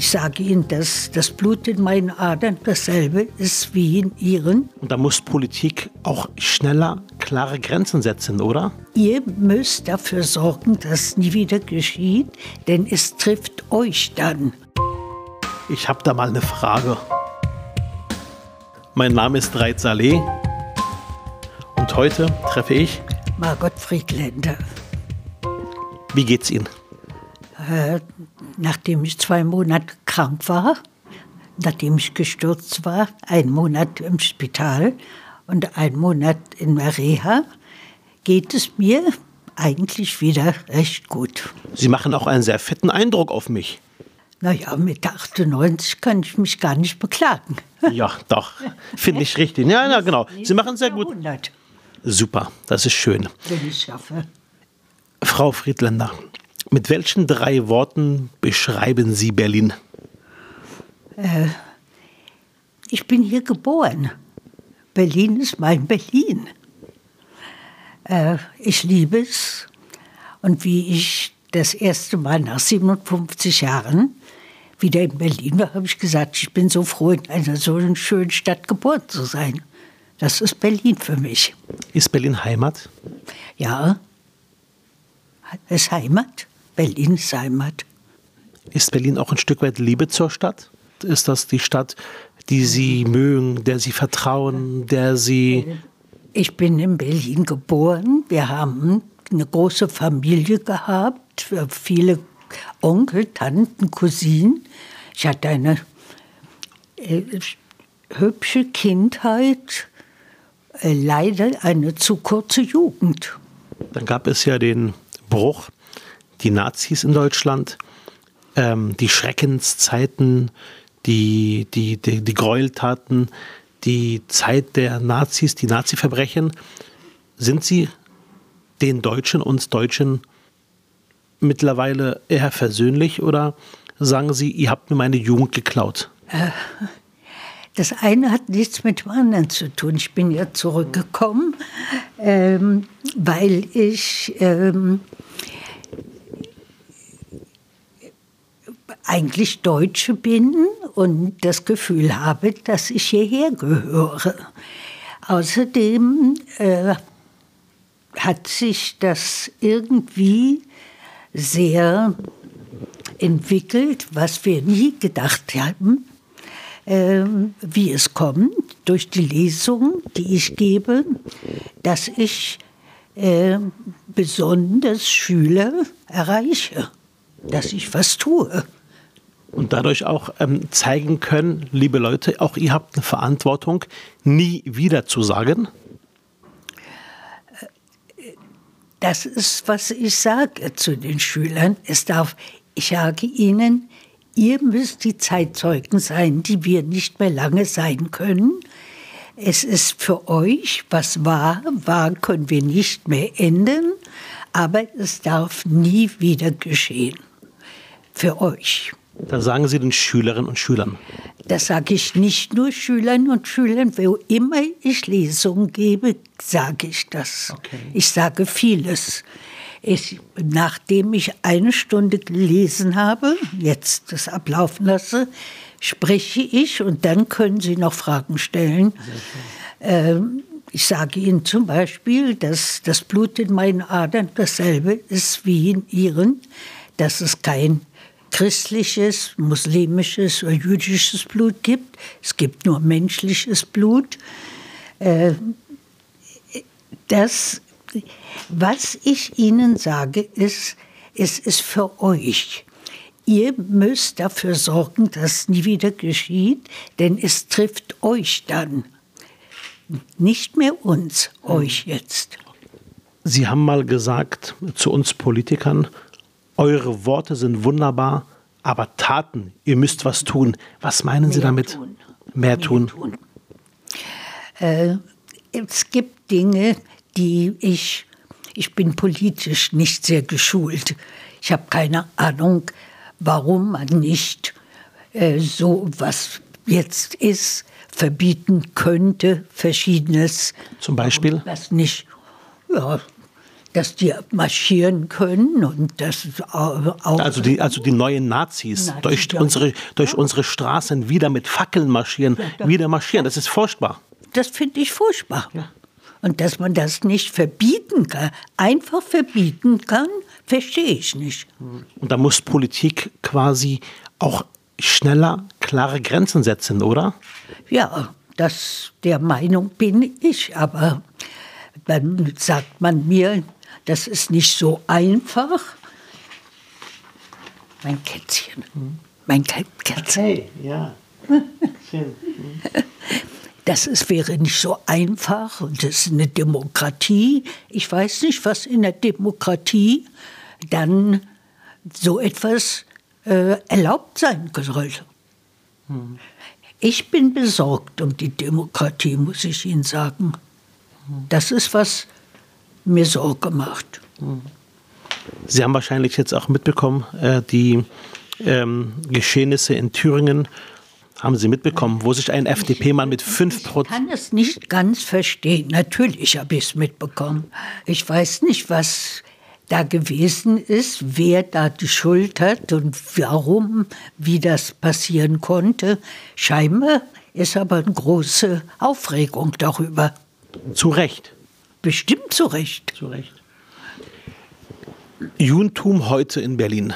Ich sage Ihnen, dass das Blut in meinen Adern dasselbe ist wie in Ihren. Und da muss Politik auch schneller klare Grenzen setzen, oder? Ihr müsst dafür sorgen, dass nie wieder geschieht, denn es trifft euch dann. Ich habe da mal eine Frage. Mein Name ist Reit Saleh und heute treffe ich Margot Friedländer. Wie geht's Ihnen? Äh, nachdem ich zwei Monate krank war, nachdem ich gestürzt war, ein Monat im Spital und ein Monat in der Reha, geht es mir eigentlich wieder recht gut. Sie machen auch einen sehr fetten Eindruck auf mich. Naja, mit 98 kann ich mich gar nicht beklagen. Ja, doch. Finde ich richtig. Ja, ja, genau. Sie machen sehr gut. Super, das ist schön. Wenn ich schaffe. Frau Friedländer, mit welchen drei Worten beschreiben Sie Berlin? Äh, ich bin hier geboren. Berlin ist mein Berlin. Äh, ich liebe es. Und wie ich das erste Mal nach 57 Jahren wieder in Berlin war, habe ich gesagt, ich bin so froh, in einer so schönen Stadt geboren zu sein. Das ist Berlin für mich. Ist Berlin Heimat? Ja. Ist Heimat. Berlin ist Heimat. Ist Berlin auch ein Stück weit Liebe zur Stadt? Ist das die Stadt, die Sie mögen, der Sie vertrauen, der Sie. Ich bin in Berlin geboren. Wir haben eine große Familie gehabt, viele Onkel, Tanten, Cousinen. Ich hatte eine äh, hübsche Kindheit, äh, leider eine zu kurze Jugend. Dann gab es ja den Bruch, die Nazis in Deutschland, ähm, die Schreckenszeiten, die, die, die, die Gräueltaten, die Zeit der Nazis, die Nazi-Verbrechen. Sind Sie den Deutschen, uns Deutschen mittlerweile eher versöhnlich oder sagen Sie, ihr habt mir meine Jugend geklaut? Äh, das eine hat nichts mit dem anderen zu tun. Ich bin ja zurückgekommen, ähm, weil ich ähm, eigentlich Deutsche bin und das Gefühl habe, dass ich hierher gehöre. Außerdem äh, hat sich das irgendwie sehr entwickelt, was wir nie gedacht haben, äh, wie es kommt, durch die Lesung, die ich gebe, dass ich äh, besonders Schüler erreiche, dass ich was tue und dadurch auch ähm, zeigen können, liebe Leute, auch ihr habt eine Verantwortung, nie wieder zu sagen? Das ist, was ich sage zu den Schülern. Es darf, ich sage ihnen, ihr müsst die Zeitzeugen sein, die wir nicht mehr lange sein können. Es ist für euch, was war, war, können wir nicht mehr ändern, aber es darf nie wieder geschehen. Für euch. Da sagen Sie den Schülerinnen und Schülern. Das sage ich nicht nur Schülern und Schülern. Wo immer ich Lesungen gebe, sage ich das. Okay. Ich sage vieles. Ich, nachdem ich eine Stunde gelesen habe, jetzt das ablaufen lasse, spreche ich und dann können Sie noch Fragen stellen. Ähm, ich sage Ihnen zum Beispiel, dass das Blut in meinen Adern dasselbe ist wie in Ihren, dass es kein christliches, muslimisches oder jüdisches Blut gibt. Es gibt nur menschliches Blut. Äh, das, was ich Ihnen sage, ist, es ist für euch. Ihr müsst dafür sorgen, dass nie wieder geschieht, denn es trifft euch dann. Nicht mehr uns, euch jetzt. Sie haben mal gesagt zu uns Politikern, eure Worte sind wunderbar, aber Taten, ihr müsst was tun. Was meinen Mehr Sie damit? Tun. Mehr, Mehr tun. tun. Äh, es gibt Dinge, die ich, ich bin politisch nicht sehr geschult. Ich habe keine Ahnung, warum man nicht äh, so, was jetzt ist, verbieten könnte, verschiedenes. Zum Beispiel? Was nicht, ja, dass die marschieren können und das auch. Also die, also die neuen Nazis Nazi, durch, ja. unsere, durch ja. unsere Straßen wieder mit Fackeln marschieren, ja, wieder marschieren. Das ist furchtbar. Das finde ich furchtbar. Und dass man das nicht verbieten kann, einfach verbieten kann, verstehe ich nicht. Und da muss Politik quasi auch schneller klare Grenzen setzen, oder? Ja, das der Meinung bin ich, aber dann sagt man mir, das ist nicht so einfach. Mein Kätzchen. Mein Kätzchen. Hey, ja. Schön. Das ist, wäre nicht so einfach und das ist eine Demokratie. Ich weiß nicht, was in der Demokratie dann so etwas äh, erlaubt sein sollte. Hm. Ich bin besorgt um die Demokratie, muss ich Ihnen sagen. Das ist, was mir Sorge macht. Sie haben wahrscheinlich jetzt auch mitbekommen, äh, die ähm, Geschehnisse in Thüringen haben Sie mitbekommen, wo sich ein FDP-Mann mit 5 Prozent. Ich kann es nicht ganz verstehen. Natürlich habe ich es mitbekommen. Ich weiß nicht, was da gewesen ist, wer da die Schuld hat und warum, wie das passieren konnte. Scheinbar ist aber eine große Aufregung darüber. Zu Recht. Bestimmt zu Recht. Zu Recht. Judentum heute in Berlin.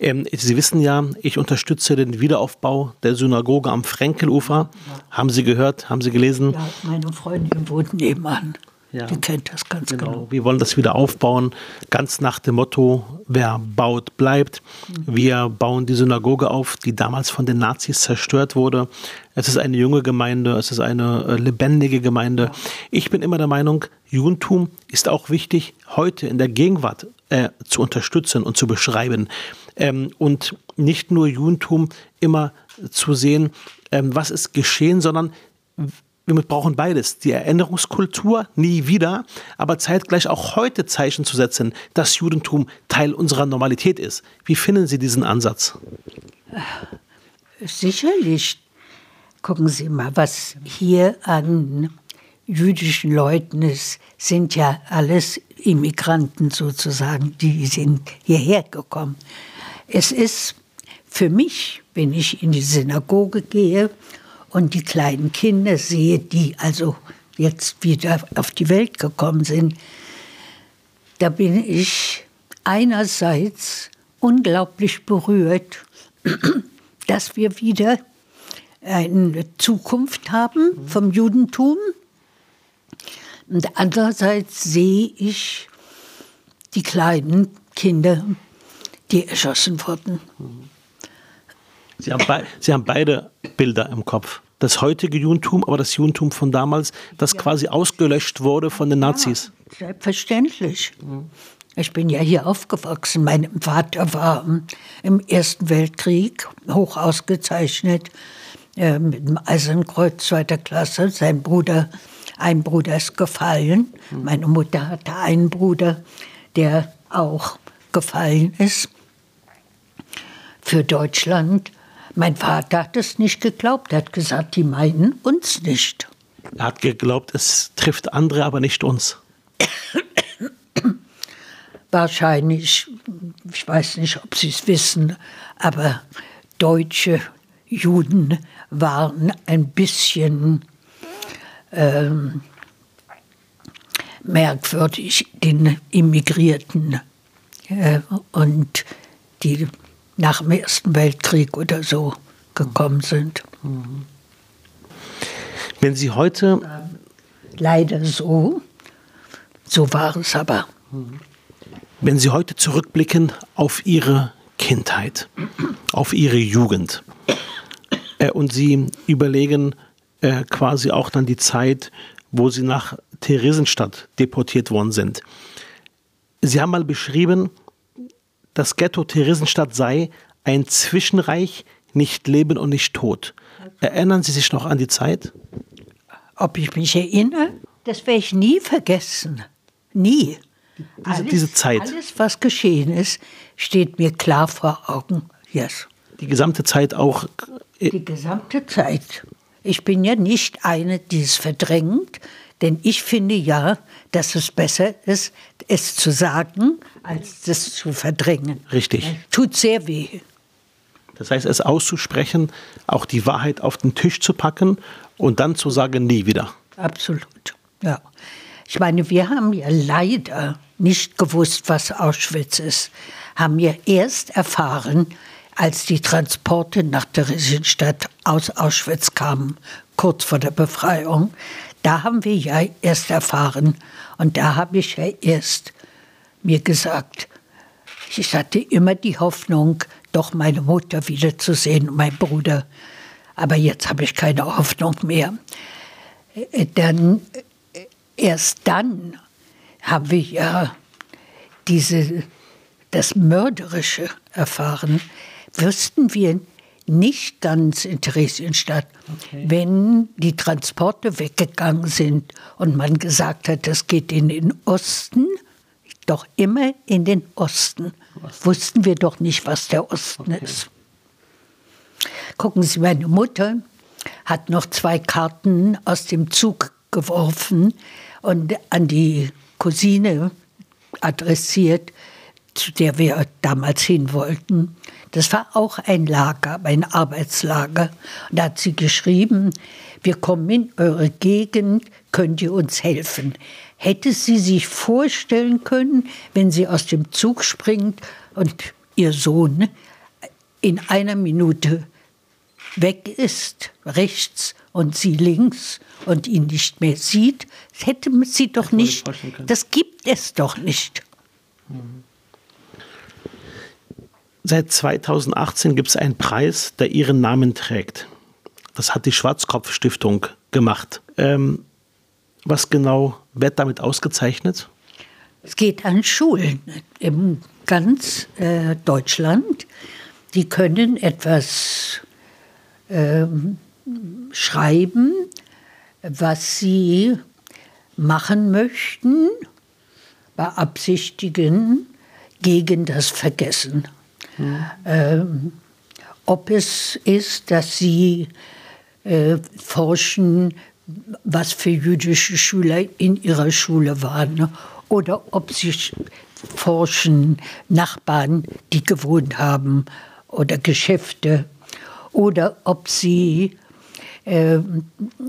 Ähm, Sie wissen ja, ich unterstütze den Wiederaufbau der Synagoge am Frenkelufer. Ja. Haben Sie gehört? Haben Sie gelesen? Ja, meine Freundin wohnt nebenan. Ja. Die kennt das ganz genau. genau. Wir wollen das wieder aufbauen, ganz nach dem Motto, wer baut, bleibt. Mhm. Wir bauen die Synagoge auf, die damals von den Nazis zerstört wurde. Es ist eine junge Gemeinde, es ist eine äh, lebendige Gemeinde. Ich bin immer der Meinung, Judentum ist auch wichtig, heute in der Gegenwart äh, zu unterstützen und zu beschreiben. Ähm, und nicht nur Judentum immer zu sehen, ähm, was ist geschehen, sondern wir brauchen beides. Die Erinnerungskultur nie wieder, aber zeitgleich auch heute Zeichen zu setzen, dass Judentum Teil unserer Normalität ist. Wie finden Sie diesen Ansatz? Sicherlich. Gucken Sie mal, was hier an jüdischen Leuten ist, sind ja alles Immigranten sozusagen, die sind hierher gekommen. Es ist für mich, wenn ich in die Synagoge gehe und die kleinen Kinder sehe, die also jetzt wieder auf die Welt gekommen sind, da bin ich einerseits unglaublich berührt, dass wir wieder eine Zukunft haben vom Judentum. Und andererseits sehe ich die kleinen Kinder, die erschossen wurden. Sie haben, Sie haben beide Bilder im Kopf. Das heutige Judentum, aber das Judentum von damals, das ja. quasi ausgelöscht wurde von den Nazis. Ja, selbstverständlich. Ich bin ja hier aufgewachsen. Mein Vater war im Ersten Weltkrieg hoch ausgezeichnet äh, mit dem Eisernen Kreuz zweiter Klasse. Sein Bruder, ein Bruder ist gefallen. Meine Mutter hatte einen Bruder, der auch gefallen ist für Deutschland. Mein Vater hat es nicht geglaubt. Er hat gesagt, die meinen uns nicht. Er hat geglaubt, es trifft andere, aber nicht uns. Wahrscheinlich, ich weiß nicht, ob Sie es wissen, aber deutsche Juden waren ein bisschen ähm, merkwürdig den Immigrierten äh, und die nach dem Ersten Weltkrieg oder so gekommen sind. Wenn Sie heute. Leider so. So war es aber. Wenn Sie heute zurückblicken auf Ihre Kindheit, auf Ihre Jugend äh, und Sie überlegen äh, quasi auch dann die Zeit, wo Sie nach Theresienstadt deportiert worden sind. Sie haben mal beschrieben, das Ghetto Theresienstadt sei ein Zwischenreich, nicht Leben und nicht Tod. Erinnern Sie sich noch an die Zeit? Ob ich mich erinnere? Das werde ich nie vergessen. Nie. Diese, alles, diese Zeit. Alles, was geschehen ist, steht mir klar vor Augen. Yes. Die gesamte Zeit auch. Äh, die gesamte Zeit. Ich bin ja nicht eine, die es verdrängt. Denn ich finde ja, dass es besser ist, es zu sagen, als das zu verdrängen. Richtig. Tut sehr weh. Das heißt, es auszusprechen, auch die Wahrheit auf den Tisch zu packen und dann zu sagen, nie wieder. Absolut, ja. Ich meine, wir haben ja leider nicht gewusst, was Auschwitz ist. Haben wir erst erfahren, als die Transporte nach Theresienstadt aus Auschwitz kamen, kurz vor der Befreiung. Da haben wir ja erst erfahren. Und da habe ich ja erst mir gesagt, ich hatte immer die Hoffnung, doch meine Mutter wiederzusehen und mein Bruder. Aber jetzt habe ich keine Hoffnung mehr. Äh, dann, äh, erst dann haben wir ja diese, das Mörderische erfahren. Wüssten wir nicht ganz in Theresienstadt, okay. wenn die Transporte weggegangen sind und man gesagt hat, das geht in den Osten, doch immer in den Osten. Was? Wussten wir doch nicht, was der Osten okay. ist. Gucken Sie, meine Mutter hat noch zwei Karten aus dem Zug geworfen und an die Cousine adressiert, zu der wir damals hin wollten. Das war auch ein Lager, ein Arbeitslager. Und da hat sie geschrieben, wir kommen in eure Gegend, könnt ihr uns helfen. Hätte sie sich vorstellen können, wenn sie aus dem Zug springt und ihr Sohn in einer Minute weg ist, rechts und sie links und ihn nicht mehr sieht, das hätte sie doch nicht, das gibt es doch nicht. Mhm. Seit 2018 gibt es einen Preis, der ihren Namen trägt. Das hat die Schwarzkopf-Stiftung gemacht. Ähm, was genau wird damit ausgezeichnet? Es geht an Schulen in ganz äh, Deutschland. Die können etwas äh, schreiben, was sie machen möchten, beabsichtigen gegen das Vergessen. Ähm, ob es ist, dass sie äh, forschen, was für jüdische Schüler in ihrer Schule waren, ne? oder ob sie forschen Nachbarn, die gewohnt haben, oder Geschäfte, oder ob sie, äh,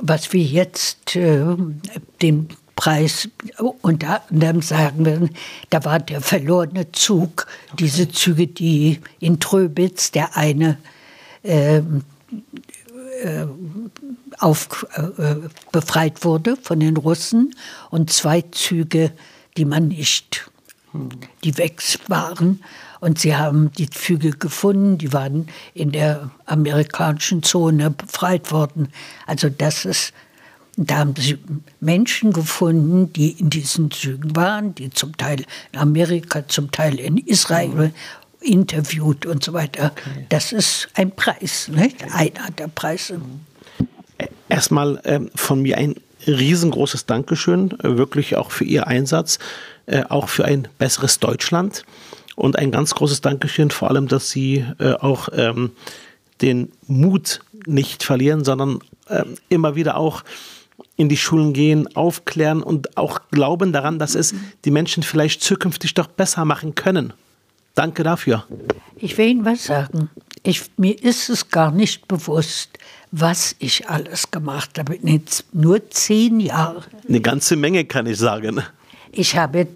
was wir jetzt äh, den Preis unter anderem sagen wir, da war der verlorene Zug, diese Züge, die in Tröbitz, der eine ähm, äh, auf, äh, befreit wurde von den Russen und zwei Züge, die man nicht, die weg waren. Und sie haben die Züge gefunden, die waren in der amerikanischen Zone befreit worden. Also das ist da haben sie Menschen gefunden, die in diesen Zügen waren, die zum Teil in Amerika, zum Teil in Israel interviewt und so weiter. Okay. Das ist ein Preis, nicht? einer der Preise. Erstmal äh, von mir ein riesengroßes Dankeschön, äh, wirklich auch für Ihr Einsatz, äh, auch für ein besseres Deutschland. Und ein ganz großes Dankeschön vor allem, dass Sie äh, auch ähm, den Mut nicht verlieren, sondern ähm, immer wieder auch in die Schulen gehen, aufklären und auch glauben daran, dass es die Menschen vielleicht zukünftig doch besser machen können. Danke dafür. Ich will Ihnen was sagen. Ich, mir ist es gar nicht bewusst, was ich alles gemacht habe in nur zehn Jahren. Eine ganze Menge, kann ich sagen. Ich habe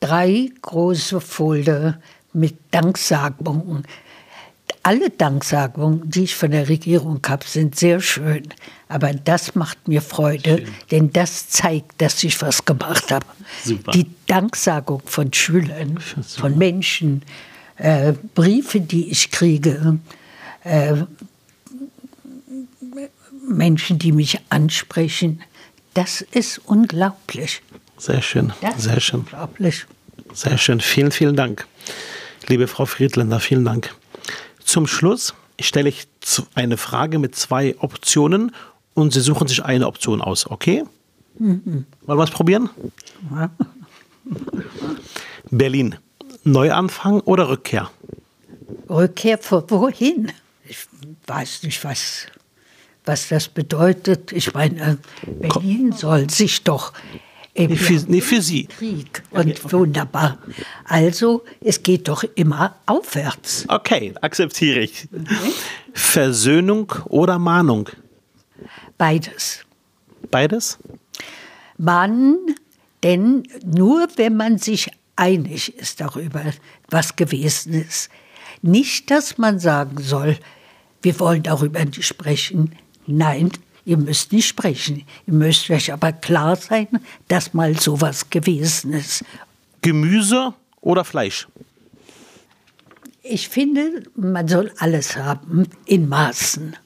drei große Folder mit Danksagungen alle Danksagungen, die ich von der Regierung habe, sind sehr schön. Aber das macht mir Freude, schön. denn das zeigt, dass ich was gemacht habe. Super. Die Danksagung von Schülern, von Menschen, äh, Briefe, die ich kriege, äh, Menschen, die mich ansprechen, das ist unglaublich. Sehr schön, das sehr schön. Unglaublich. Sehr schön. Vielen, vielen Dank. Liebe Frau Friedländer, vielen Dank. Zum Schluss stelle ich eine Frage mit zwei Optionen und Sie suchen sich eine Option aus, okay? Mhm. Wollen wir es probieren? Ja. Berlin, Neuanfang oder Rückkehr? Rückkehr vor wohin? Ich weiß nicht, was, was das bedeutet. Ich meine, Berlin soll sich doch Nee, für, nee, für Sie. Krieg und wunderbar. Also, es geht doch immer aufwärts. Okay, akzeptiere ich. Okay. Versöhnung oder Mahnung? Beides. Beides? Mahnen, denn nur wenn man sich einig ist darüber, was gewesen ist. Nicht, dass man sagen soll, wir wollen darüber nicht sprechen. Nein, Ihr müsst nicht sprechen. Ihr müsst euch aber klar sein, dass mal sowas gewesen ist. Gemüse oder Fleisch? Ich finde, man soll alles haben in Maßen.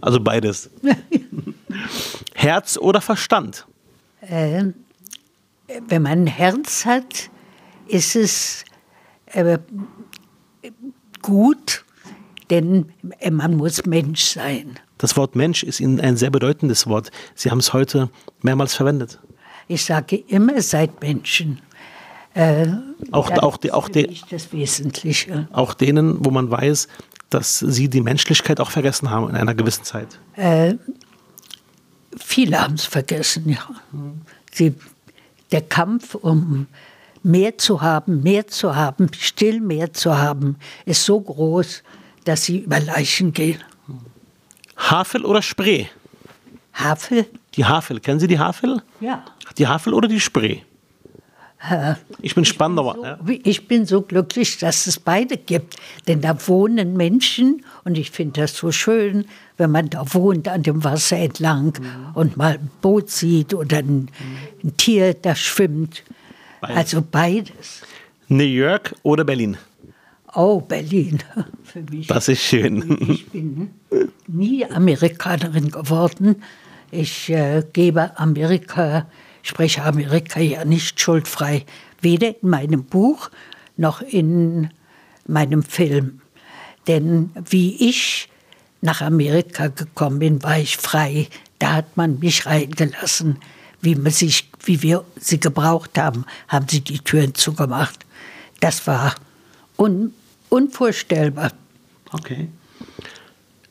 Also beides. Herz oder Verstand? Äh, wenn man ein Herz hat, ist es äh, gut, denn man muss Mensch sein. Das Wort Mensch ist Ihnen ein sehr bedeutendes Wort. Sie haben es heute mehrmals verwendet. Ich sage immer, seid Menschen. Äh, auch, auch, die, auch, die, das Wesentliche. auch denen, wo man weiß, dass sie die Menschlichkeit auch vergessen haben in einer gewissen Zeit. Äh, viele haben es vergessen, ja. Sie, der Kampf um mehr zu haben, mehr zu haben, still mehr zu haben, ist so groß, dass sie über Leichen gehen. Havel oder Spree? Havel? Die Havel. Kennen Sie die Havel? Ja. Die Havel oder die Spree? Ich bin spannend, aber. So, ja. Ich bin so glücklich, dass es beide gibt. Denn da wohnen Menschen und ich finde das so schön, wenn man da wohnt an dem Wasser entlang mhm. und mal ein Boot sieht oder ein, ein Tier, das schwimmt. Beides. Also beides. New York oder Berlin? Oh, Berlin. Für mich. Das ist schön. Ich bin nie Amerikanerin geworden. Ich äh, gebe Amerika, spreche Amerika ja nicht schuldfrei, weder in meinem Buch noch in meinem Film. Denn wie ich nach Amerika gekommen bin, war ich frei. Da hat man mich reingelassen. Wie, man sich, wie wir sie gebraucht haben, haben sie die Türen zugemacht. Das war un, unvorstellbar. Okay.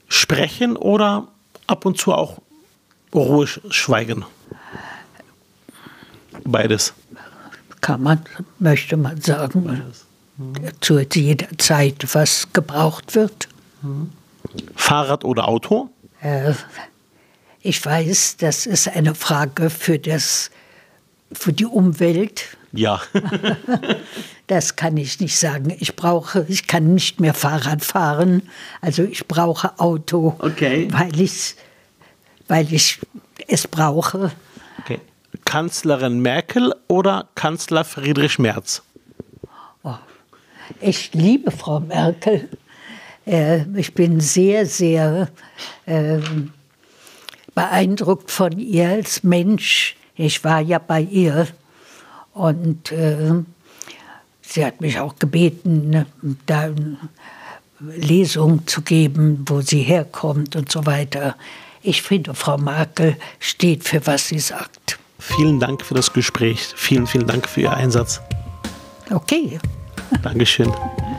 Sprechen oder ab und zu auch ruhig schweigen? Beides. Kann man, möchte man sagen. Beides. Mhm. Zu jeder Zeit, was gebraucht wird. Mhm. Fahrrad oder Auto? Äh, ich weiß, das ist eine Frage für, das, für die Umwelt. Ja. das kann ich nicht sagen. Ich brauche, ich kann nicht mehr Fahrrad fahren. Also ich brauche Auto, okay. weil, ich, weil ich es brauche. Okay. Kanzlerin Merkel oder Kanzler Friedrich Merz? Oh, ich liebe Frau Merkel. Äh, ich bin sehr, sehr äh, beeindruckt von ihr als Mensch. Ich war ja bei ihr und äh, sie hat mich auch gebeten, ne, da eine Lesung zu geben, wo sie herkommt und so weiter. Ich finde, Frau Merkel steht für was sie sagt. Vielen Dank für das Gespräch. Vielen, vielen Dank für Ihr Einsatz. Okay. Dankeschön.